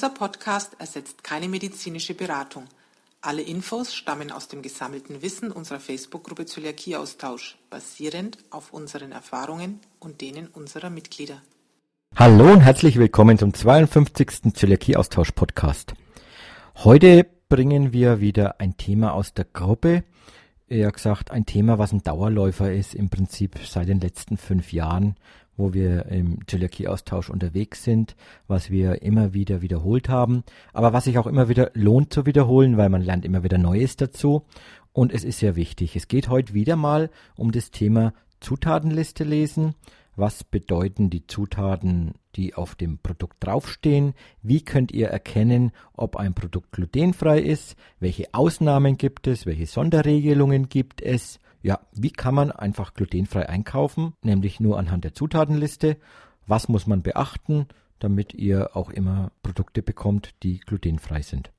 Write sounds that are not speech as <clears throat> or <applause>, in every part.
Dieser Podcast ersetzt keine medizinische Beratung. Alle Infos stammen aus dem gesammelten Wissen unserer Facebook-Gruppe Zöliakieaustausch, basierend auf unseren Erfahrungen und denen unserer Mitglieder. Hallo und herzlich willkommen zum 52. Zöliakieaustausch-Podcast. Heute bringen wir wieder ein Thema aus der Gruppe, eher gesagt ein Thema, was ein Dauerläufer ist, im Prinzip seit den letzten fünf Jahren, wo wir im Zöliakie-Austausch unterwegs sind, was wir immer wieder wiederholt haben, aber was sich auch immer wieder lohnt zu wiederholen, weil man lernt immer wieder Neues dazu und es ist sehr wichtig. Es geht heute wieder mal um das Thema Zutatenliste lesen. Was bedeuten die Zutaten, die auf dem Produkt draufstehen? Wie könnt ihr erkennen, ob ein Produkt glutenfrei ist? Welche Ausnahmen gibt es? Welche Sonderregelungen gibt es? Ja, wie kann man einfach glutenfrei einkaufen? Nämlich nur anhand der Zutatenliste. Was muss man beachten, damit ihr auch immer Produkte bekommt, die glutenfrei sind?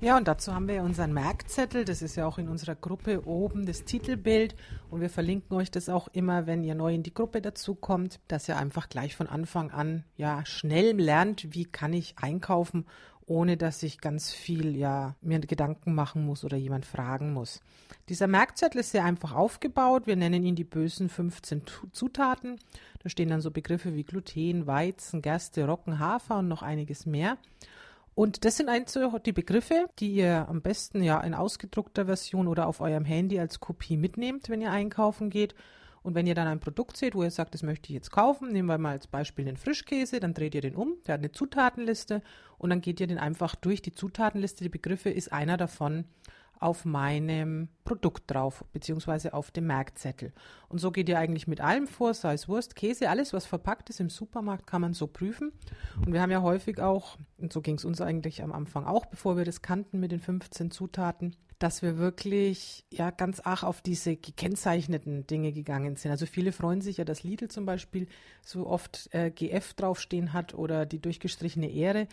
Ja, und dazu haben wir unseren Merkzettel. Das ist ja auch in unserer Gruppe oben das Titelbild. Und wir verlinken euch das auch immer, wenn ihr neu in die Gruppe dazukommt, dass ihr einfach gleich von Anfang an ja schnell lernt, wie kann ich einkaufen ohne dass ich ganz viel ja mir Gedanken machen muss oder jemand fragen muss. Dieser Merkzettel ist sehr einfach aufgebaut. Wir nennen ihn die bösen 15 Zutaten. Da stehen dann so Begriffe wie Gluten, Weizen, Gerste, Roggen, Hafer und noch einiges mehr. Und das sind einzelne die Begriffe, die ihr am besten ja in ausgedruckter Version oder auf eurem Handy als Kopie mitnehmt, wenn ihr einkaufen geht. Und wenn ihr dann ein Produkt seht, wo ihr sagt, das möchte ich jetzt kaufen, nehmen wir mal als Beispiel den Frischkäse, dann dreht ihr den um, der hat eine Zutatenliste und dann geht ihr den einfach durch die Zutatenliste. Die Begriffe ist einer davon auf meinem Produkt drauf, beziehungsweise auf dem Merkzettel. Und so geht ihr eigentlich mit allem vor, sei es Wurst, Käse, alles, was verpackt ist im Supermarkt, kann man so prüfen. Und wir haben ja häufig auch, und so ging es uns eigentlich am Anfang auch, bevor wir das kannten mit den 15 Zutaten, dass wir wirklich ja ganz ach auf diese gekennzeichneten Dinge gegangen sind. Also viele freuen sich ja, dass Lidl zum Beispiel so oft äh, GF draufstehen hat oder die durchgestrichene Ehre.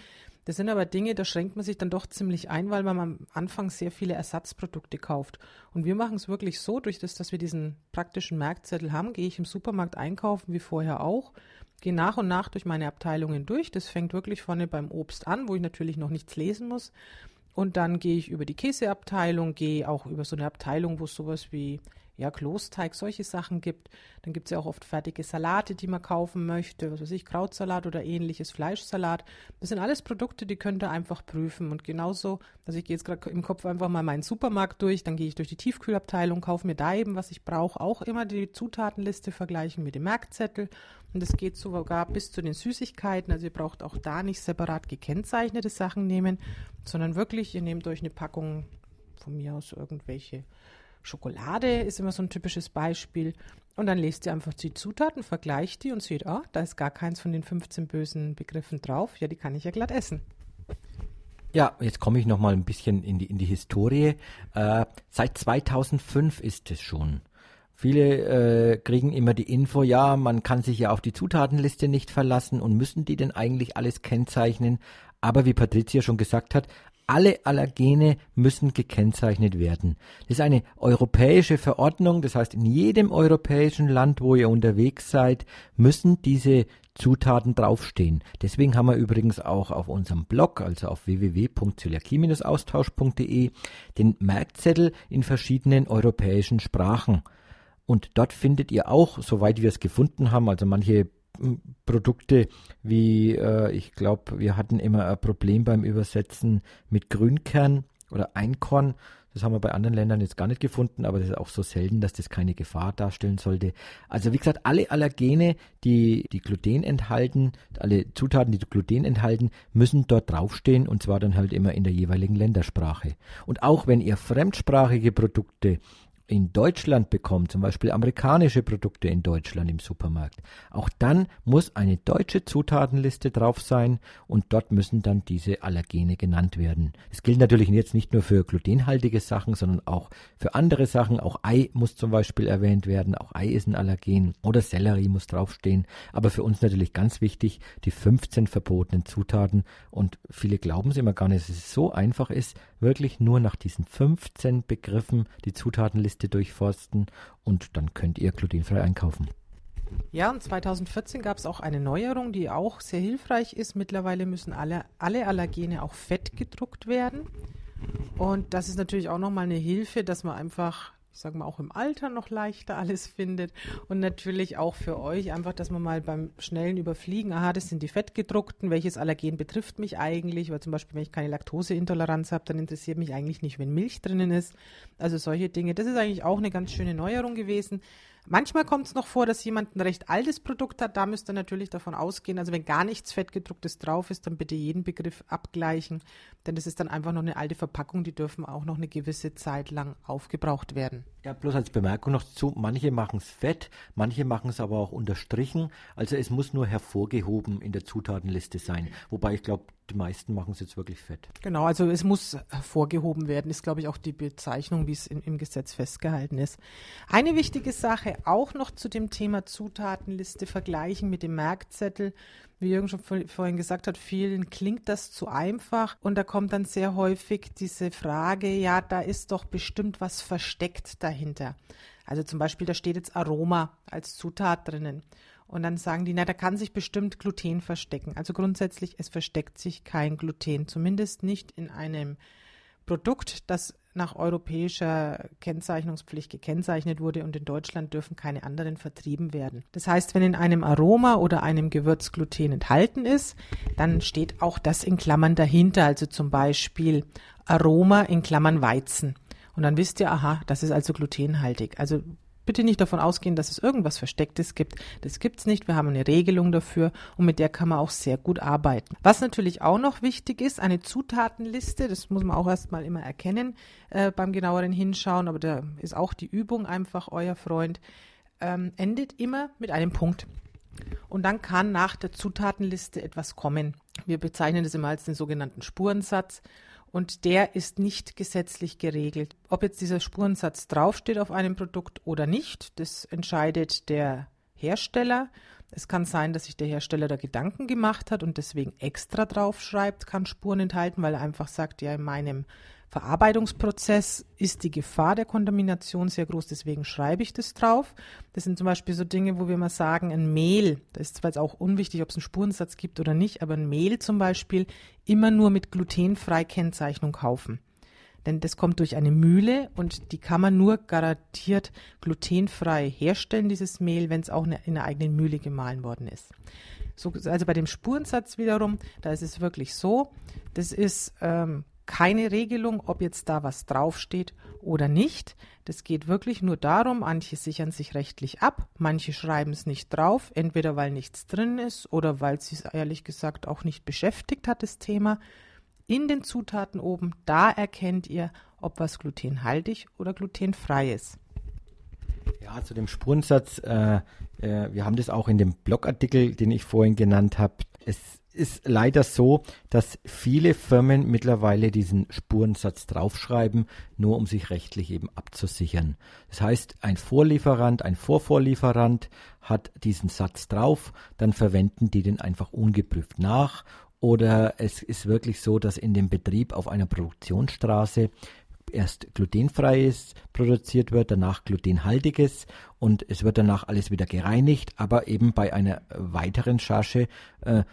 Das sind aber Dinge, da schränkt man sich dann doch ziemlich ein, weil man am Anfang sehr viele Ersatzprodukte kauft. Und wir machen es wirklich so, durch das, dass wir diesen praktischen Merkzettel haben, gehe ich im Supermarkt einkaufen, wie vorher auch, gehe nach und nach durch meine Abteilungen durch. Das fängt wirklich vorne beim Obst an, wo ich natürlich noch nichts lesen muss. Und dann gehe ich über die Käseabteilung, gehe auch über so eine Abteilung, wo es sowas wie ja, Klosteig, solche Sachen gibt. Dann gibt es ja auch oft fertige Salate, die man kaufen möchte, was weiß ich, Krautsalat oder ähnliches, Fleischsalat. Das sind alles Produkte, die könnt ihr einfach prüfen. Und genauso, also ich gehe jetzt gerade im Kopf einfach mal meinen Supermarkt durch, dann gehe ich durch die Tiefkühlabteilung, kaufe mir da eben, was ich brauche, auch immer die Zutatenliste vergleichen mit dem Merkzettel. Und es geht sogar bis zu den Süßigkeiten. Also ihr braucht auch da nicht separat gekennzeichnete Sachen nehmen, sondern wirklich, ihr nehmt euch eine Packung von mir aus irgendwelche Schokolade ist immer so ein typisches Beispiel. Und dann lest ihr einfach die Zutaten, vergleicht die und seht, ah, da ist gar keins von den 15 bösen Begriffen drauf. Ja, die kann ich ja glatt essen. Ja, jetzt komme ich noch mal ein bisschen in die, in die Historie. Äh, seit 2005 ist es schon. Viele äh, kriegen immer die Info, ja, man kann sich ja auf die Zutatenliste nicht verlassen und müssen die denn eigentlich alles kennzeichnen. Aber wie Patricia schon gesagt hat, alle Allergene müssen gekennzeichnet werden. Das ist eine europäische Verordnung, das heißt, in jedem europäischen Land, wo ihr unterwegs seid, müssen diese Zutaten draufstehen. Deswegen haben wir übrigens auch auf unserem Blog, also auf www.zöliakie-austausch.de, den Merkzettel in verschiedenen europäischen Sprachen. Und dort findet ihr auch, soweit wir es gefunden haben, also manche Produkte wie, äh, ich glaube, wir hatten immer ein Problem beim Übersetzen mit Grünkern oder Einkorn. Das haben wir bei anderen Ländern jetzt gar nicht gefunden, aber das ist auch so selten, dass das keine Gefahr darstellen sollte. Also wie gesagt, alle Allergene, die, die Gluten enthalten, alle Zutaten, die Gluten enthalten, müssen dort draufstehen und zwar dann halt immer in der jeweiligen Ländersprache. Und auch wenn ihr fremdsprachige Produkte in Deutschland bekommt, zum Beispiel amerikanische Produkte in Deutschland im Supermarkt, auch dann muss eine deutsche Zutatenliste drauf sein und dort müssen dann diese Allergene genannt werden. Es gilt natürlich jetzt nicht nur für glutenhaltige Sachen, sondern auch für andere Sachen. Auch Ei muss zum Beispiel erwähnt werden. Auch Ei ist ein Allergen oder Sellerie muss draufstehen. Aber für uns natürlich ganz wichtig, die 15 verbotenen Zutaten. Und viele glauben es immer gar nicht, dass es so einfach ist, wirklich nur nach diesen 15 Begriffen die Zutatenliste durchforsten und dann könnt ihr glutenfrei einkaufen. Ja, und 2014 gab es auch eine Neuerung, die auch sehr hilfreich ist. Mittlerweile müssen alle, alle Allergene auch fett gedruckt werden. Und das ist natürlich auch nochmal eine Hilfe, dass man einfach ich sage mal, auch im Alter noch leichter alles findet. Und natürlich auch für euch einfach, dass man mal beim schnellen Überfliegen, aha, das sind die fettgedruckten, welches Allergen betrifft mich eigentlich? Weil zum Beispiel, wenn ich keine Laktoseintoleranz habe, dann interessiert mich eigentlich nicht, wenn Milch drinnen ist. Also solche Dinge. Das ist eigentlich auch eine ganz schöne Neuerung gewesen. Manchmal kommt es noch vor, dass jemand ein recht altes Produkt hat. Da müsst ihr natürlich davon ausgehen, also wenn gar nichts Fettgedrucktes drauf ist, dann bitte jeden Begriff abgleichen, denn das ist dann einfach noch eine alte Verpackung, die dürfen auch noch eine gewisse Zeit lang aufgebraucht werden. Ja, bloß als Bemerkung noch zu, manche machen es fett, manche machen es aber auch unterstrichen. Also es muss nur hervorgehoben in der Zutatenliste sein. Wobei ich glaube, die meisten machen es jetzt wirklich fett. Genau, also es muss hervorgehoben werden, ist, glaube ich, auch die Bezeichnung, wie es im Gesetz festgehalten ist. Eine wichtige Sache auch noch zu dem Thema Zutatenliste vergleichen mit dem Merkzettel. Wie Jürgen schon vorhin gesagt hat, vielen klingt das zu einfach und da kommt dann sehr häufig diese Frage, ja, da ist doch bestimmt was versteckt dahinter. Also zum Beispiel, da steht jetzt Aroma als Zutat drinnen. Und dann sagen die, na, da kann sich bestimmt Gluten verstecken. Also grundsätzlich, es versteckt sich kein Gluten, zumindest nicht in einem Produkt, das nach europäischer Kennzeichnungspflicht gekennzeichnet wurde und in Deutschland dürfen keine anderen vertrieben werden. Das heißt, wenn in einem Aroma oder einem Gewürz Gluten enthalten ist, dann steht auch das in Klammern dahinter, also zum Beispiel Aroma in Klammern Weizen. Und dann wisst ihr, aha, das ist also glutenhaltig. Also bitte nicht davon ausgehen, dass es irgendwas Verstecktes gibt. Das gibt es nicht. Wir haben eine Regelung dafür und mit der kann man auch sehr gut arbeiten. Was natürlich auch noch wichtig ist, eine Zutatenliste, das muss man auch erstmal immer erkennen äh, beim genaueren Hinschauen, aber da ist auch die Übung einfach euer Freund, ähm, endet immer mit einem Punkt. Und dann kann nach der Zutatenliste etwas kommen. Wir bezeichnen das immer als den sogenannten Spurensatz und der ist nicht gesetzlich geregelt. Ob jetzt dieser Spurensatz draufsteht auf einem Produkt oder nicht, das entscheidet der Hersteller. Es kann sein, dass sich der Hersteller da Gedanken gemacht hat und deswegen extra draufschreibt, kann Spuren enthalten, weil er einfach sagt, ja, in meinem Verarbeitungsprozess ist die Gefahr der Kontamination sehr groß, deswegen schreibe ich das drauf. Das sind zum Beispiel so Dinge, wo wir mal sagen, ein Mehl, das ist zwar jetzt auch unwichtig, ob es einen Spurensatz gibt oder nicht, aber ein Mehl zum Beispiel immer nur mit glutenfrei Kennzeichnung kaufen. Denn das kommt durch eine Mühle und die kann man nur garantiert glutenfrei herstellen, dieses Mehl, wenn es auch in einer eigenen Mühle gemahlen worden ist. So, also bei dem Spurensatz wiederum, da ist es wirklich so, das ist ähm, keine Regelung, ob jetzt da was draufsteht oder nicht. Das geht wirklich nur darum, manche sichern sich rechtlich ab, manche schreiben es nicht drauf, entweder weil nichts drin ist oder weil sie es ehrlich gesagt auch nicht beschäftigt hat, das Thema. In den Zutaten oben, da erkennt ihr, ob was glutenhaltig oder glutenfrei ist. Ja, zu dem Spurensatz, äh, äh, wir haben das auch in dem Blogartikel, den ich vorhin genannt habe. Es ist leider so, dass viele Firmen mittlerweile diesen Spurensatz draufschreiben, nur um sich rechtlich eben abzusichern. Das heißt, ein Vorlieferant, ein Vorvorlieferant hat diesen Satz drauf, dann verwenden die den einfach ungeprüft nach. Oder es ist wirklich so, dass in dem Betrieb auf einer Produktionsstraße erst glutenfreies produziert wird, danach glutenhaltiges und es wird danach alles wieder gereinigt, aber eben bei einer weiteren Charge äh,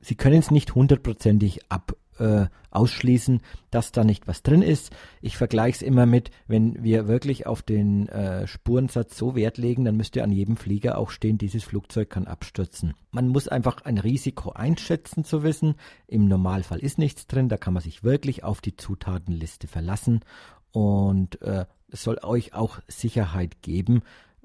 Sie können es nicht hundertprozentig ab äh, ausschließen, dass da nicht was drin ist. Ich vergleiche es immer mit, wenn wir wirklich auf den äh, Spurensatz so Wert legen, dann müsste an jedem Flieger auch stehen, dieses Flugzeug kann abstürzen. Man muss einfach ein Risiko einschätzen zu wissen. Im Normalfall ist nichts drin, da kann man sich wirklich auf die Zutatenliste verlassen und äh, es soll euch auch Sicherheit geben,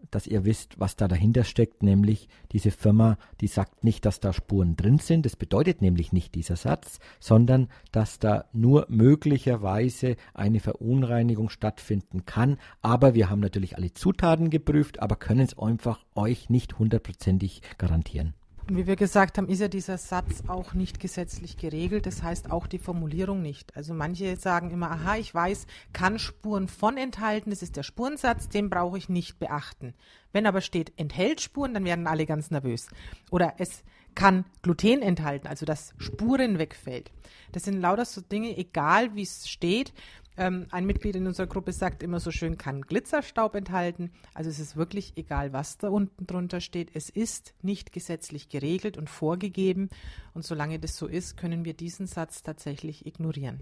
dass ihr wisst, was da dahinter steckt, nämlich diese Firma, die sagt nicht, dass da Spuren drin sind. Das bedeutet nämlich nicht dieser Satz, sondern dass da nur möglicherweise eine Verunreinigung stattfinden kann. Aber wir haben natürlich alle Zutaten geprüft, aber können es einfach euch nicht hundertprozentig garantieren. Und wie wir gesagt haben, ist ja dieser Satz auch nicht gesetzlich geregelt. Das heißt auch die Formulierung nicht. Also manche sagen immer, aha, ich weiß, kann Spuren von enthalten. Das ist der Spurensatz, den brauche ich nicht beachten. Wenn aber steht, enthält Spuren, dann werden alle ganz nervös. Oder es kann Gluten enthalten, also dass Spuren wegfällt. Das sind lauter so Dinge, egal wie es steht. Ähm, ein Mitglied in unserer Gruppe sagt immer so schön, kann Glitzerstaub enthalten. Also es ist wirklich egal, was da unten drunter steht. Es ist nicht gesetzlich geregelt und vorgegeben. Und solange das so ist, können wir diesen Satz tatsächlich ignorieren.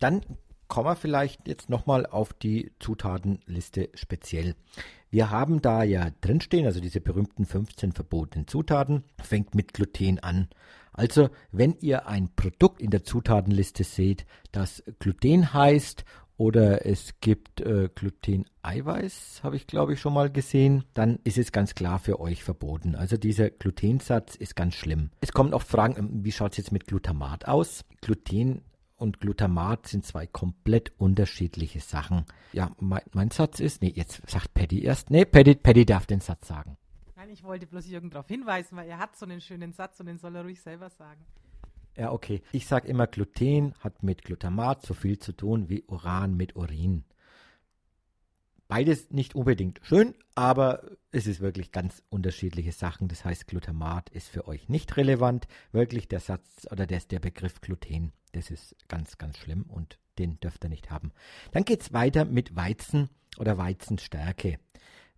Dann kommen wir vielleicht jetzt nochmal auf die Zutatenliste speziell. Wir haben da ja drinstehen, also diese berühmten 15 verbotenen Zutaten, fängt mit Gluten an. Also, wenn ihr ein Produkt in der Zutatenliste seht, das Gluten heißt oder es gibt äh, Gluten-Eiweiß, habe ich glaube ich schon mal gesehen, dann ist es ganz klar für euch verboten. Also dieser Glutensatz ist ganz schlimm. Es kommen auch Fragen, ähm, wie schaut es jetzt mit Glutamat aus? Gluten und Glutamat sind zwei komplett unterschiedliche Sachen. Ja, mein, mein Satz ist, nee, jetzt sagt Paddy erst, nee, Paddy, Paddy darf den Satz sagen. Ich wollte bloß Jürgen darauf hinweisen, weil er hat so einen schönen Satz und den soll er ruhig selber sagen. Ja, okay. Ich sage immer, Gluten hat mit Glutamat so viel zu tun wie Uran mit Urin. Beides nicht unbedingt schön, aber es ist wirklich ganz unterschiedliche Sachen. Das heißt, Glutamat ist für euch nicht relevant. Wirklich der Satz oder der, der Begriff Gluten, das ist ganz, ganz schlimm und den dürft ihr nicht haben. Dann geht es weiter mit Weizen oder Weizenstärke.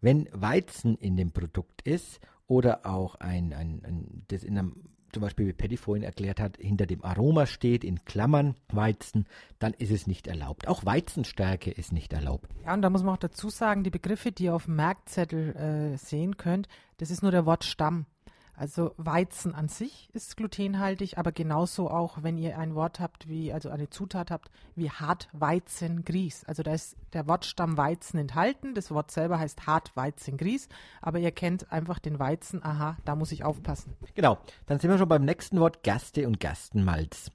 Wenn Weizen in dem Produkt ist oder auch ein, ein, ein das in einem zum Beispiel wie Paddy vorhin erklärt hat, hinter dem Aroma steht, in Klammern Weizen, dann ist es nicht erlaubt. Auch Weizenstärke ist nicht erlaubt. Ja, und da muss man auch dazu sagen, die Begriffe, die ihr auf dem Merkzettel äh, sehen könnt, das ist nur der Wortstamm. Also Weizen an sich ist glutenhaltig, aber genauso auch, wenn ihr ein Wort habt wie, also eine Zutat habt wie Hartweizengrieß. Also da ist der Wortstamm Weizen enthalten. Das Wort selber heißt Hartweizengrieß, aber ihr kennt einfach den Weizen. Aha, da muss ich aufpassen. Genau, dann sind wir schon beim nächsten Wort Gerste und Gerstenmalz.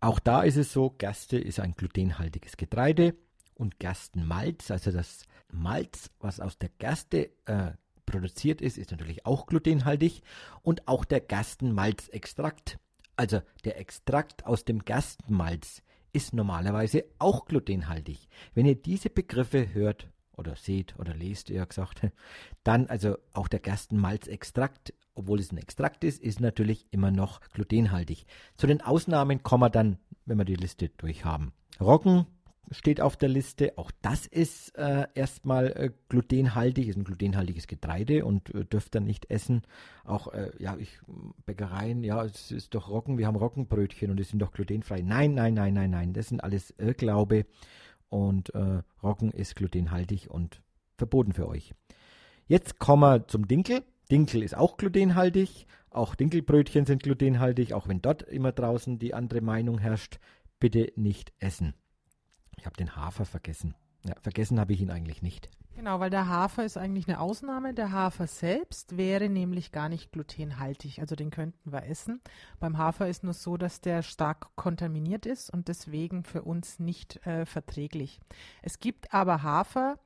Auch da ist es so, Gerste ist ein glutenhaltiges Getreide und Gerstenmalz, also das Malz, was aus der Gerste äh, produziert ist, ist natürlich auch glutenhaltig und auch der Gerstenmalzextrakt, also der Extrakt aus dem Gerstenmalz, ist normalerweise auch glutenhaltig. Wenn ihr diese Begriffe hört oder seht oder lest, eher gesagt, <laughs> dann also auch der Gerstenmalzextrakt, obwohl es ein Extrakt ist, ist natürlich immer noch glutenhaltig. Zu den Ausnahmen kommen wir dann, wenn wir die Liste durchhaben. Roggen, steht auf der Liste. Auch das ist äh, erstmal äh, glutenhaltig, ist ein glutenhaltiges Getreide und äh, dürft ihr nicht essen. Auch, äh, ja, ich, Bäckereien, ja, es ist doch Roggen, wir haben Roggenbrötchen und die sind doch glutenfrei. Nein, nein, nein, nein, nein, das sind alles Irrglaube und äh, Roggen ist glutenhaltig und verboten für euch. Jetzt kommen wir zum Dinkel. Dinkel ist auch glutenhaltig. Auch Dinkelbrötchen sind glutenhaltig, auch wenn dort immer draußen die andere Meinung herrscht. Bitte nicht essen. Ich habe den Hafer vergessen. Ja, vergessen habe ich ihn eigentlich nicht. Genau, weil der Hafer ist eigentlich eine Ausnahme. Der Hafer selbst wäre nämlich gar nicht glutenhaltig, also den könnten wir essen. Beim Hafer ist nur so, dass der stark kontaminiert ist und deswegen für uns nicht äh, verträglich. Es gibt aber Hafer,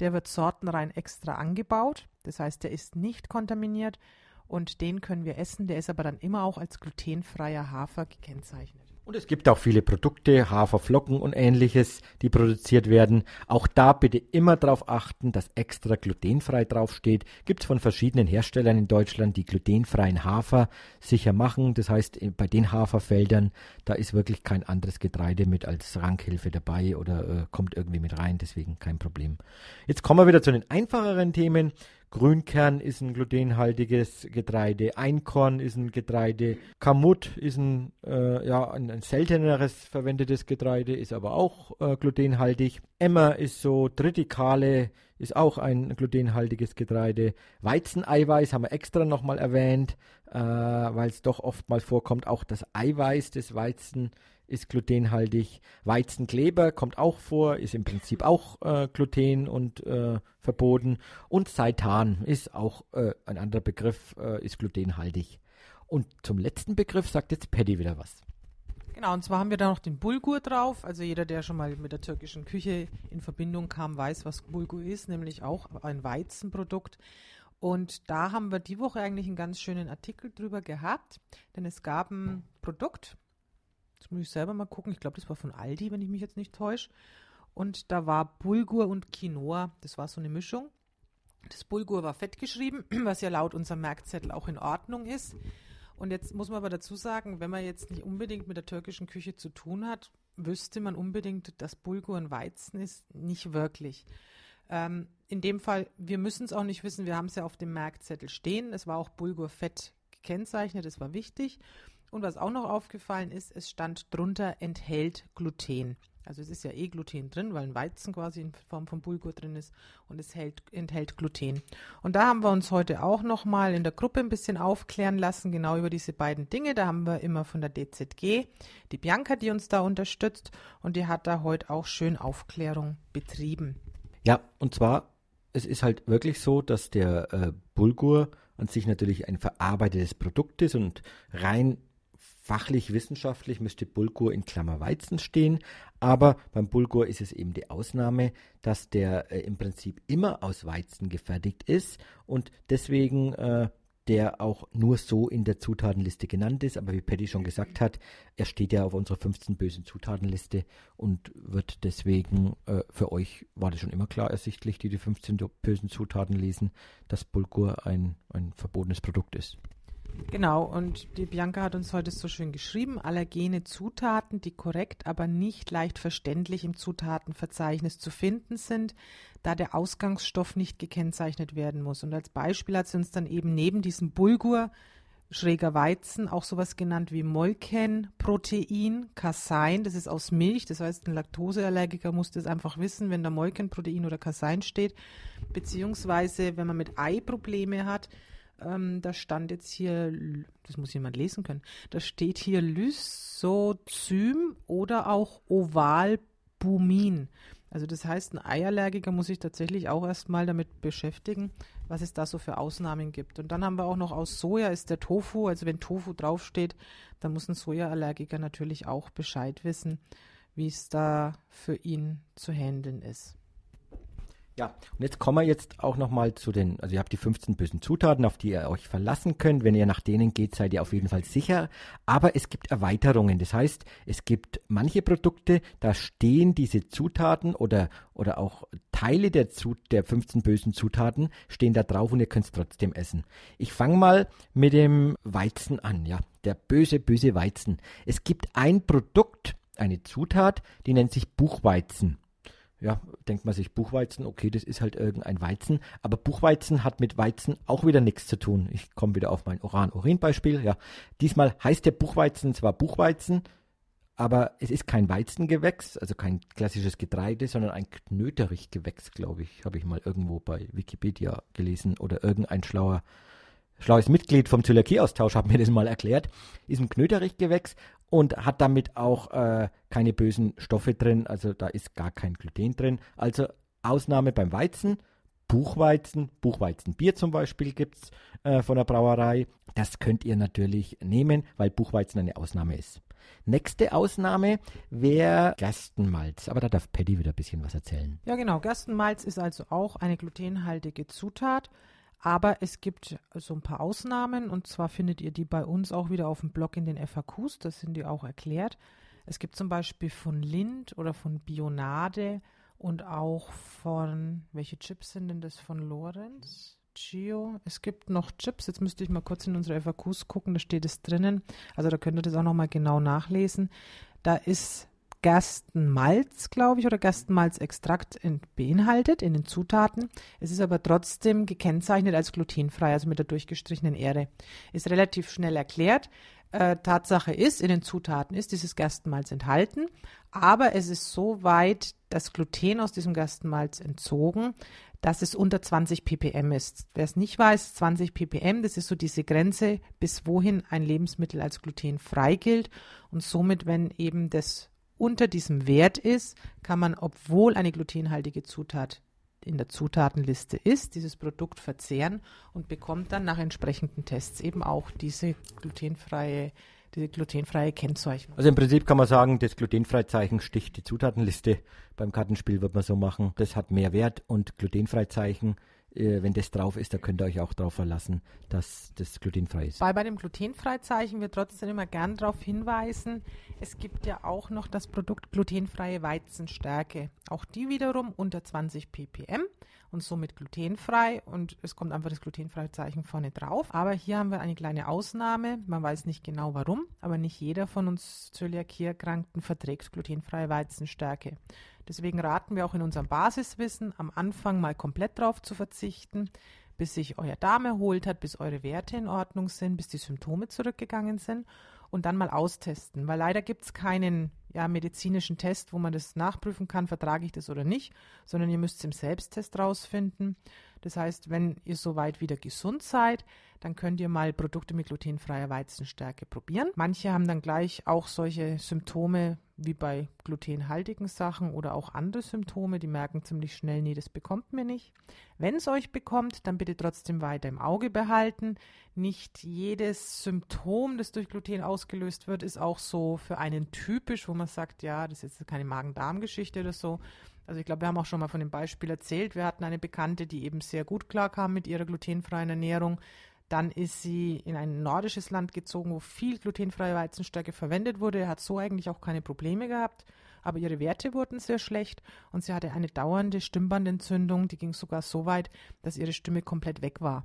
der wird sortenrein extra angebaut, das heißt, der ist nicht kontaminiert und den können wir essen. Der ist aber dann immer auch als glutenfreier Hafer gekennzeichnet. Und es gibt auch viele Produkte, Haferflocken und ähnliches, die produziert werden. Auch da bitte immer darauf achten, dass extra glutenfrei draufsteht. Gibt es von verschiedenen Herstellern in Deutschland, die glutenfreien Hafer sicher machen. Das heißt, bei den Haferfeldern, da ist wirklich kein anderes Getreide mit als Rankhilfe dabei oder äh, kommt irgendwie mit rein. Deswegen kein Problem. Jetzt kommen wir wieder zu den einfacheren Themen. Grünkern ist ein glutenhaltiges Getreide, Einkorn ist ein Getreide, Kamut ist ein, äh, ja, ein, ein, selteneres verwendetes Getreide, ist aber auch äh, glutenhaltig. Emmer ist so, Tritikale ist auch ein glutenhaltiges Getreide. Weizeneiweiß haben wir extra nochmal erwähnt, äh, weil es doch oftmals vorkommt, auch das Eiweiß des Weizen ist glutenhaltig. Weizenkleber kommt auch vor, ist im Prinzip auch äh, Gluten und äh, verboten. Und Seitan ist auch äh, ein anderer Begriff, äh, ist glutenhaltig. Und zum letzten Begriff sagt jetzt Paddy wieder was. Genau, und zwar haben wir da noch den Bulgur drauf. Also jeder, der schon mal mit der türkischen Küche in Verbindung kam, weiß, was Bulgur ist, nämlich auch ein Weizenprodukt. Und da haben wir die Woche eigentlich einen ganz schönen Artikel drüber gehabt, denn es gab ein Produkt, Jetzt muss ich selber mal gucken. Ich glaube, das war von Aldi, wenn ich mich jetzt nicht täusche. Und da war Bulgur und Quinoa. Das war so eine Mischung. Das Bulgur war fett geschrieben, <clears throat> was ja laut unserem Merkzettel auch in Ordnung ist. Und jetzt muss man aber dazu sagen, wenn man jetzt nicht unbedingt mit der türkischen Küche zu tun hat, wüsste man unbedingt, dass Bulgur ein Weizen ist. Nicht wirklich. Ähm, in dem Fall, wir müssen es auch nicht wissen, wir haben es ja auf dem Merkzettel stehen. Es war auch Bulgurfett gekennzeichnet, das war wichtig. Und was auch noch aufgefallen ist, es stand drunter enthält Gluten. Also es ist ja eh Gluten drin, weil ein Weizen quasi in Form von Bulgur drin ist und es hält, enthält Gluten. Und da haben wir uns heute auch nochmal in der Gruppe ein bisschen aufklären lassen, genau über diese beiden Dinge. Da haben wir immer von der DZG die Bianca, die uns da unterstützt und die hat da heute auch schön Aufklärung betrieben. Ja, und zwar, es ist halt wirklich so, dass der äh, Bulgur an sich natürlich ein verarbeitetes Produkt ist und rein Fachlich wissenschaftlich müsste Bulgur in Klammer Weizen stehen, aber beim Bulgur ist es eben die Ausnahme, dass der äh, im Prinzip immer aus Weizen gefertigt ist und deswegen äh, der auch nur so in der Zutatenliste genannt ist. Aber wie Patty schon gesagt hat, er steht ja auf unserer 15 bösen Zutatenliste und wird deswegen äh, für euch, war das schon immer klar ersichtlich, die die 15 bösen Zutaten lesen, dass Bulgur ein, ein verbotenes Produkt ist. Genau, und die Bianca hat uns heute so schön geschrieben, allergene Zutaten, die korrekt, aber nicht leicht verständlich im Zutatenverzeichnis zu finden sind, da der Ausgangsstoff nicht gekennzeichnet werden muss. Und als Beispiel hat sie uns dann eben neben diesem Bulgur, schräger Weizen, auch sowas genannt wie Molkenprotein, Casein, das ist aus Milch, das heißt, ein Laktoseallergiker muss das einfach wissen, wenn da Molkenprotein oder Casein steht, beziehungsweise wenn man mit Ei Probleme hat, ähm, da stand jetzt hier, das muss jemand lesen können, da steht hier Lysozym oder auch Ovalbumin. Also das heißt, ein Eierallergiker muss sich tatsächlich auch erstmal damit beschäftigen, was es da so für Ausnahmen gibt. Und dann haben wir auch noch aus Soja ist der Tofu. Also wenn Tofu draufsteht, dann muss ein Sojaallergiker natürlich auch Bescheid wissen, wie es da für ihn zu handeln ist. Ja, und jetzt kommen wir jetzt auch nochmal zu den, also ihr habt die 15 bösen Zutaten, auf die ihr euch verlassen könnt. Wenn ihr nach denen geht, seid ihr auf jeden Fall sicher. Aber es gibt Erweiterungen. Das heißt, es gibt manche Produkte, da stehen diese Zutaten oder, oder auch Teile der, Zu der 15 bösen Zutaten stehen da drauf und ihr könnt es trotzdem essen. Ich fange mal mit dem Weizen an, ja. Der böse, böse Weizen. Es gibt ein Produkt, eine Zutat, die nennt sich Buchweizen ja, denkt man sich Buchweizen, okay, das ist halt irgendein Weizen, aber Buchweizen hat mit Weizen auch wieder nichts zu tun. Ich komme wieder auf mein Uran-Urin-Beispiel, ja. Diesmal heißt der Buchweizen zwar Buchweizen, aber es ist kein Weizengewächs, also kein klassisches Getreide, sondern ein Knöterichgewächs, glaube ich, habe ich mal irgendwo bei Wikipedia gelesen oder irgendein schlauer schlaues Mitglied vom Zöliakie-Austausch hat mir das mal erklärt, ist ein Knöterichgewächs und hat damit auch äh, keine bösen Stoffe drin, also da ist gar kein Gluten drin. Also Ausnahme beim Weizen, Buchweizen, Buchweizenbier zum Beispiel gibt es äh, von der Brauerei. Das könnt ihr natürlich nehmen, weil Buchweizen eine Ausnahme ist. Nächste Ausnahme wäre Gerstenmalz. Aber da darf Paddy wieder ein bisschen was erzählen. Ja, genau. Gerstenmalz ist also auch eine glutenhaltige Zutat. Aber es gibt so ein paar Ausnahmen und zwar findet ihr die bei uns auch wieder auf dem Blog in den FAQs, das sind die auch erklärt. Es gibt zum Beispiel von Lind oder von Bionade und auch von, welche Chips sind denn das von Lorenz? Gio. Es gibt noch Chips, jetzt müsste ich mal kurz in unsere FAQs gucken, da steht es drinnen. Also da könnt ihr das auch nochmal genau nachlesen. Da ist Gerstenmalz, glaube ich, oder Gerstenmalzextrakt in, beinhaltet in den Zutaten. Es ist aber trotzdem gekennzeichnet als glutenfrei, also mit der durchgestrichenen Ähre. Ist relativ schnell erklärt. Äh, Tatsache ist, in den Zutaten ist dieses Gerstenmalz enthalten, aber es ist so weit das Gluten aus diesem Gerstenmalz entzogen, dass es unter 20 ppm ist. Wer es nicht weiß, 20 ppm, das ist so diese Grenze, bis wohin ein Lebensmittel als glutenfrei gilt und somit, wenn eben das unter diesem Wert ist, kann man, obwohl eine glutenhaltige Zutat in der Zutatenliste ist, dieses Produkt verzehren und bekommt dann nach entsprechenden Tests eben auch diese glutenfreie diese glutenfreie Kennzeichnung. Also im Prinzip kann man sagen, das Glutenfreizeichen sticht die Zutatenliste. Beim Kartenspiel wird man so machen. Das hat mehr Wert und Glutenfreizeichen wenn das drauf ist, da könnt ihr euch auch darauf verlassen, dass das glutenfrei ist. Bei, bei dem Glutenfreizeichen wir trotzdem immer gern darauf hinweisen, es gibt ja auch noch das Produkt glutenfreie Weizenstärke. Auch die wiederum unter 20 ppm und somit glutenfrei und es kommt einfach das glutenfreie Zeichen vorne drauf. Aber hier haben wir eine kleine Ausnahme. Man weiß nicht genau warum, aber nicht jeder von uns Zöliakie-Erkrankten verträgt glutenfreie Weizenstärke. Deswegen raten wir auch in unserem Basiswissen am Anfang mal komplett drauf zu verzichten, bis sich euer Darm erholt hat, bis eure Werte in Ordnung sind, bis die Symptome zurückgegangen sind und dann mal austesten. Weil leider gibt es keinen ja, medizinischen Test, wo man das nachprüfen kann, vertrage ich das oder nicht, sondern ihr müsst es im Selbsttest rausfinden. Das heißt, wenn ihr soweit wieder gesund seid, dann könnt ihr mal Produkte mit glutenfreier Weizenstärke probieren. Manche haben dann gleich auch solche Symptome wie bei glutenhaltigen Sachen oder auch andere Symptome, die merken ziemlich schnell, nee, das bekommt mir nicht. Wenn es euch bekommt, dann bitte trotzdem weiter im Auge behalten. Nicht jedes Symptom, das durch Gluten ausgelöst wird, ist auch so für einen typisch, wo man sagt, ja, das ist jetzt keine Magen-Darm-Geschichte oder so. Also ich glaube, wir haben auch schon mal von dem Beispiel erzählt. Wir hatten eine Bekannte, die eben sehr gut klarkam mit ihrer glutenfreien Ernährung. Dann ist sie in ein nordisches Land gezogen, wo viel glutenfreie Weizenstärke verwendet wurde. Hat so eigentlich auch keine Probleme gehabt, aber ihre Werte wurden sehr schlecht und sie hatte eine dauernde Stimmbandentzündung, die ging sogar so weit, dass ihre Stimme komplett weg war.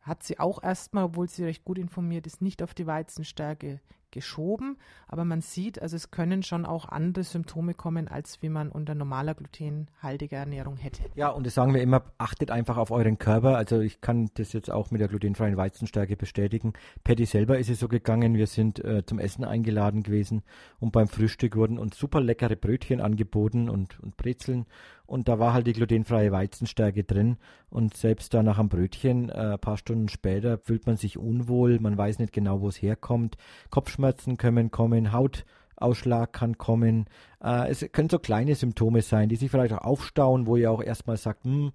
Hat sie auch erstmal, obwohl sie recht gut informiert ist, nicht auf die Weizenstärke geschoben. Aber man sieht, also es können schon auch andere Symptome kommen, als wie man unter normaler glutenhaltiger Ernährung hätte. Ja, und das sagen wir immer, achtet einfach auf euren Körper. Also ich kann das jetzt auch mit der glutenfreien Weizenstärke bestätigen. Patty selber ist es so gegangen, wir sind äh, zum Essen eingeladen gewesen und beim Frühstück wurden uns super leckere Brötchen angeboten und, und Brezeln und da war halt die glutenfreie Weizenstärke drin und selbst da nach einem Brötchen, äh, ein paar Stunden später, fühlt man sich unwohl, man weiß nicht genau, wo es herkommt. Kopfschmerzen können kommen, Hautausschlag kann kommen. Äh, es können so kleine Symptome sein, die sich vielleicht auch aufstauen, wo ihr auch erstmal sagt, hm,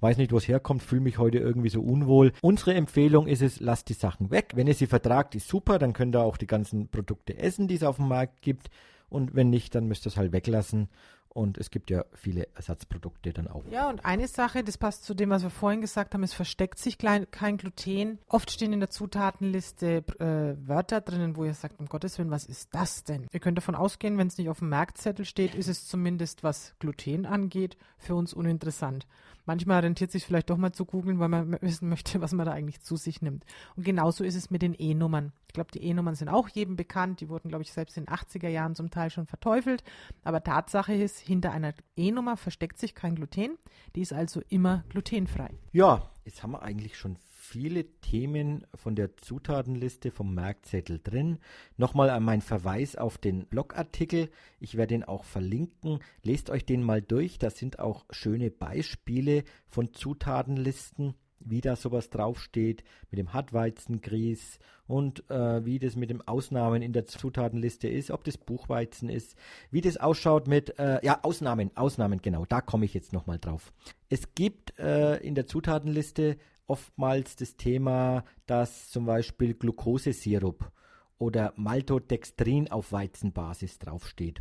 weiß nicht, wo es herkommt, fühle mich heute irgendwie so unwohl. Unsere Empfehlung ist es, lasst die Sachen weg. Wenn ihr sie vertragt, ist super, dann könnt ihr auch die ganzen Produkte essen, die es auf dem Markt gibt. Und wenn nicht, dann müsst ihr es halt weglassen und es gibt ja viele Ersatzprodukte dann auch. Ja, und eine Sache, das passt zu dem, was wir vorhin gesagt haben, es versteckt sich klein, kein Gluten. Oft stehen in der Zutatenliste äh, Wörter drinnen, wo ihr sagt, um Gottes Willen, was ist das denn? Ihr könnt davon ausgehen, wenn es nicht auf dem Merkzettel steht, ist es zumindest, was Gluten angeht, für uns uninteressant. Manchmal rentiert sich vielleicht doch mal zu googeln, weil man <laughs> wissen möchte, was man da eigentlich zu sich nimmt. Und genauso ist es mit den E-Nummern. Ich glaube, die E-Nummern sind auch jedem bekannt. Die wurden, glaube ich, selbst in den 80er Jahren zum Teil schon verteufelt. Aber Tatsache ist, hinter einer E-Nummer versteckt sich kein Gluten. Die ist also immer glutenfrei. Ja, jetzt haben wir eigentlich schon viele Themen von der Zutatenliste vom Merkzettel drin. Nochmal an meinen Verweis auf den Blogartikel. Ich werde ihn auch verlinken. Lest euch den mal durch. Da sind auch schöne Beispiele von Zutatenlisten wie da sowas draufsteht mit dem Hartweizengrieß und äh, wie das mit den Ausnahmen in der Zutatenliste ist, ob das Buchweizen ist, wie das ausschaut mit, äh, ja, Ausnahmen, Ausnahmen, genau, da komme ich jetzt nochmal drauf. Es gibt äh, in der Zutatenliste oftmals das Thema, dass zum Beispiel Glukosesirup oder Maltodextrin auf Weizenbasis draufsteht.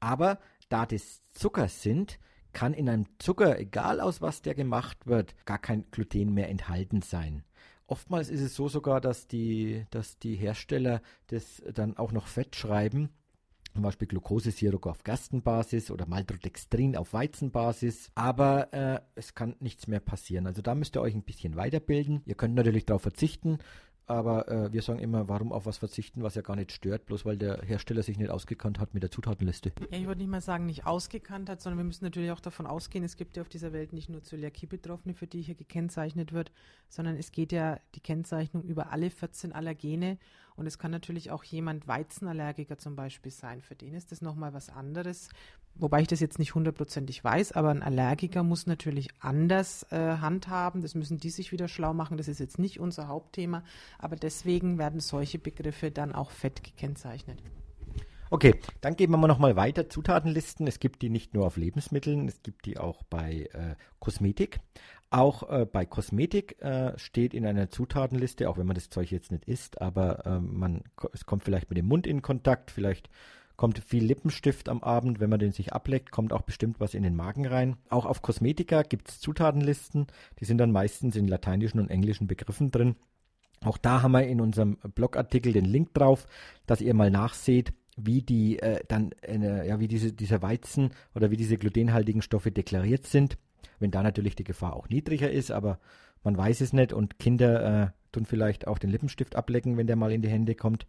Aber da das Zucker sind, kann in einem Zucker, egal aus was der gemacht wird, gar kein Gluten mehr enthalten sein. Oftmals ist es so sogar, dass die, dass die Hersteller das dann auch noch fett schreiben. Zum Beispiel Glukosesirup auf Gerstenbasis oder Maltodextrin auf Weizenbasis. Aber äh, es kann nichts mehr passieren. Also da müsst ihr euch ein bisschen weiterbilden. Ihr könnt natürlich darauf verzichten. Aber äh, wir sagen immer, warum auf was verzichten, was ja gar nicht stört, bloß weil der Hersteller sich nicht ausgekannt hat mit der Zutatenliste. Ja, ich würde nicht mal sagen, nicht ausgekannt hat, sondern wir müssen natürlich auch davon ausgehen, es gibt ja auf dieser Welt nicht nur Zöliakie-Betroffene, für die hier gekennzeichnet wird, sondern es geht ja die Kennzeichnung über alle 14 Allergene und es kann natürlich auch jemand Weizenallergiker zum Beispiel sein. Für den ist das nochmal was anderes. Wobei ich das jetzt nicht hundertprozentig weiß, aber ein Allergiker muss natürlich anders äh, handhaben. Das müssen die sich wieder schlau machen. Das ist jetzt nicht unser Hauptthema. Aber deswegen werden solche Begriffe dann auch fett gekennzeichnet. Okay, dann gehen wir mal nochmal weiter. Zutatenlisten. Es gibt die nicht nur auf Lebensmitteln, es gibt die auch bei äh, Kosmetik. Auch äh, bei Kosmetik äh, steht in einer Zutatenliste, auch wenn man das Zeug jetzt nicht isst, aber äh, man, es kommt vielleicht mit dem Mund in Kontakt, vielleicht kommt viel Lippenstift am Abend. Wenn man den sich ableckt, kommt auch bestimmt was in den Magen rein. Auch auf Kosmetika gibt es Zutatenlisten. Die sind dann meistens in lateinischen und englischen Begriffen drin. Auch da haben wir in unserem Blogartikel den Link drauf, dass ihr mal nachseht, wie die äh, dann äh, ja wie diese dieser Weizen oder wie diese glutenhaltigen Stoffe deklariert sind. Wenn da natürlich die Gefahr auch niedriger ist, aber man weiß es nicht und Kinder äh, tun vielleicht auch den Lippenstift ablecken, wenn der mal in die Hände kommt.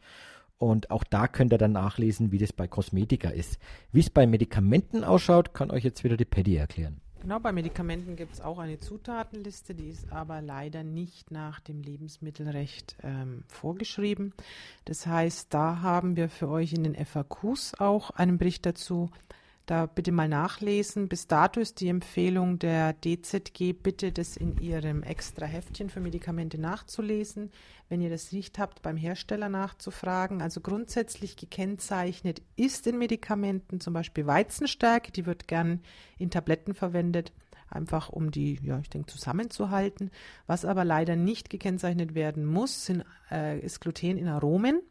Und auch da könnt ihr dann nachlesen, wie das bei Kosmetika ist. Wie es bei Medikamenten ausschaut, kann euch jetzt wieder die Paddy erklären. Genau, bei Medikamenten gibt es auch eine Zutatenliste, die ist aber leider nicht nach dem Lebensmittelrecht ähm, vorgeschrieben. Das heißt, da haben wir für euch in den FAQs auch einen Bericht dazu. Da bitte mal nachlesen. Bis dato ist die Empfehlung der DZG, bitte das in Ihrem extra Heftchen für Medikamente nachzulesen. Wenn ihr das nicht habt, beim Hersteller nachzufragen. Also grundsätzlich gekennzeichnet ist in Medikamenten zum Beispiel Weizenstärke, die wird gern in Tabletten verwendet einfach um die, ja, ich denke, zusammenzuhalten. Was aber leider nicht gekennzeichnet werden muss, sind, äh, ist Gluten in Aromen.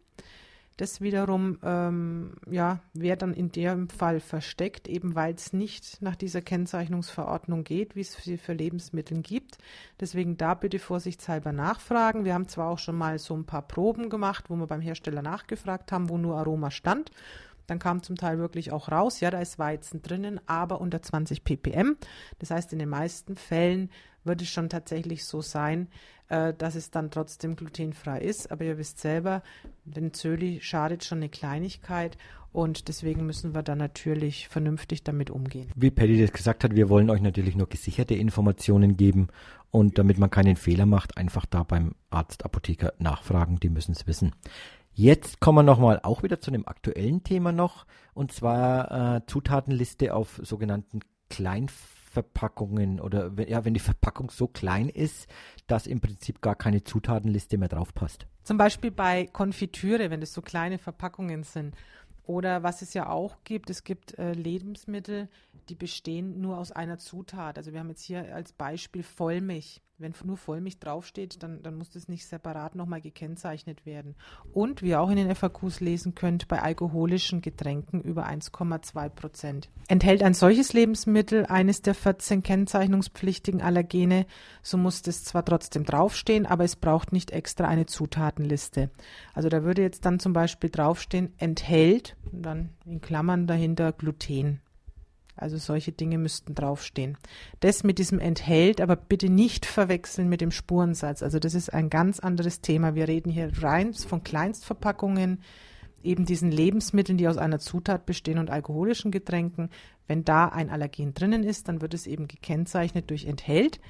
Das wiederum ähm, ja, wäre dann in dem Fall versteckt, eben weil es nicht nach dieser Kennzeichnungsverordnung geht, wie es sie für Lebensmittel gibt. Deswegen da bitte vorsichtshalber nachfragen. Wir haben zwar auch schon mal so ein paar Proben gemacht, wo wir beim Hersteller nachgefragt haben, wo nur Aroma stand. Dann kam zum Teil wirklich auch raus, ja, da ist Weizen drinnen, aber unter 20 ppm. Das heißt, in den meisten Fällen wird es schon tatsächlich so sein, äh, dass es dann trotzdem glutenfrei ist. Aber ihr wisst selber, den Zöli schadet schon eine Kleinigkeit und deswegen müssen wir da natürlich vernünftig damit umgehen. Wie Paddy das gesagt hat, wir wollen euch natürlich nur gesicherte Informationen geben und damit man keinen Fehler macht, einfach da beim Arzt, Apotheker nachfragen, die müssen es wissen. Jetzt kommen wir nochmal auch wieder zu einem aktuellen Thema noch, und zwar äh, Zutatenliste auf sogenannten Kleinverpackungen oder ja, wenn die Verpackung so klein ist, dass im Prinzip gar keine Zutatenliste mehr drauf passt. Zum Beispiel bei Konfitüre, wenn das so kleine Verpackungen sind. Oder was es ja auch gibt, es gibt äh, Lebensmittel, die bestehen nur aus einer Zutat. Also wir haben jetzt hier als Beispiel Vollmilch. Wenn nur Vollmilch draufsteht, dann, dann muss das nicht separat nochmal gekennzeichnet werden. Und wie ihr auch in den FAQs lesen könnt, bei alkoholischen Getränken über 1,2 Prozent. Enthält ein solches Lebensmittel eines der 14 kennzeichnungspflichtigen Allergene, so muss das zwar trotzdem draufstehen, aber es braucht nicht extra eine Zutatenliste. Also da würde jetzt dann zum Beispiel draufstehen, enthält, und dann in Klammern dahinter Gluten. Also solche Dinge müssten draufstehen. Das mit diesem enthält, aber bitte nicht verwechseln mit dem Spurensatz. Also das ist ein ganz anderes Thema. Wir reden hier rein von Kleinstverpackungen, eben diesen Lebensmitteln, die aus einer Zutat bestehen und alkoholischen Getränken. Wenn da ein Allergen drinnen ist, dann wird es eben gekennzeichnet durch enthält.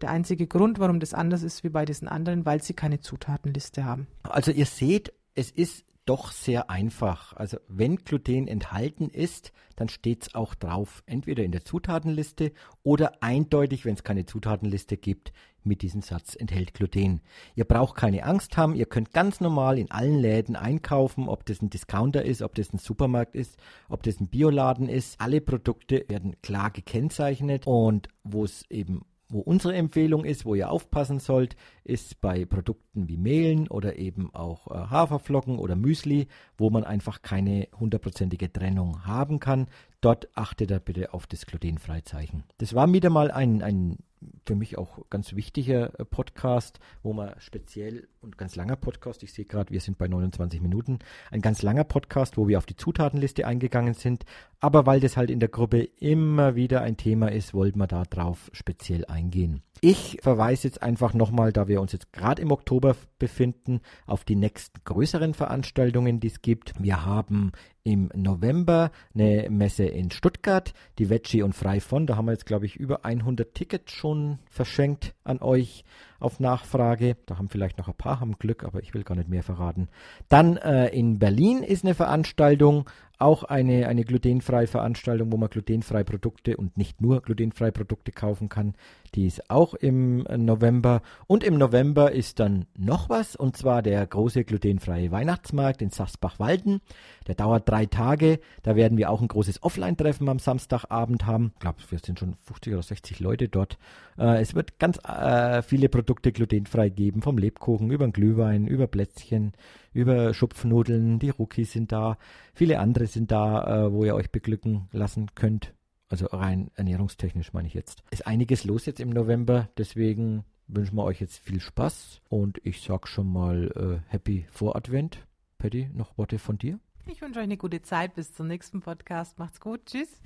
Der einzige Grund, warum das anders ist wie bei diesen anderen, weil sie keine Zutatenliste haben. Also ihr seht, es ist doch sehr einfach. Also wenn Gluten enthalten ist, dann steht es auch drauf, entweder in der Zutatenliste oder eindeutig, wenn es keine Zutatenliste gibt, mit diesem Satz enthält Gluten. Ihr braucht keine Angst haben, ihr könnt ganz normal in allen Läden einkaufen, ob das ein Discounter ist, ob das ein Supermarkt ist, ob das ein Bioladen ist. Alle Produkte werden klar gekennzeichnet und wo es eben wo unsere Empfehlung ist, wo ihr aufpassen sollt, ist bei Produkten wie Mehlen oder eben auch äh, Haferflocken oder Müsli, wo man einfach keine hundertprozentige Trennung haben kann. Dort achtet da bitte auf das Glutenfreizeichen. Das war wieder mal ein, ein für mich auch ganz wichtiger äh, Podcast, wo man speziell und ganz langer Podcast, ich sehe gerade, wir sind bei 29 Minuten, ein ganz langer Podcast, wo wir auf die Zutatenliste eingegangen sind, aber weil das halt in der Gruppe immer wieder ein Thema ist, wollten wir da drauf speziell eingehen. Ich verweise jetzt einfach nochmal, da wir uns jetzt gerade im Oktober befinden, auf die nächsten größeren Veranstaltungen, die es gibt. Wir haben im November eine Messe in Stuttgart, die Veggie und Frei von. Da haben wir jetzt, glaube ich, über 100 Tickets schon verschenkt an euch auf Nachfrage. Da haben vielleicht noch ein paar haben Glück, aber ich will gar nicht mehr verraten. Dann äh, in Berlin ist eine Veranstaltung, auch eine, eine glutenfreie Veranstaltung, wo man glutenfreie Produkte und nicht nur glutenfreie Produkte kaufen kann. Die ist auch im November. Und im November ist dann noch was, und zwar der große glutenfreie Weihnachtsmarkt in Sachsbach-Walden. Der dauert drei Tage. Da werden wir auch ein großes Offline-Treffen am Samstagabend haben. Ich glaube, wir sind schon 50 oder 60 Leute dort. Äh, es wird ganz äh, viele Produkte Produkte glutenfrei geben, vom Lebkuchen über den Glühwein, über Plätzchen, über Schupfnudeln, die Rookies sind da, viele andere sind da, äh, wo ihr euch beglücken lassen könnt. Also rein ernährungstechnisch meine ich jetzt. Ist einiges los jetzt im November, deswegen wünschen wir euch jetzt viel Spaß und ich sag schon mal äh, Happy Voradvent. Patty, noch Worte von dir? Ich wünsche euch eine gute Zeit. Bis zum nächsten Podcast. Macht's gut. Tschüss.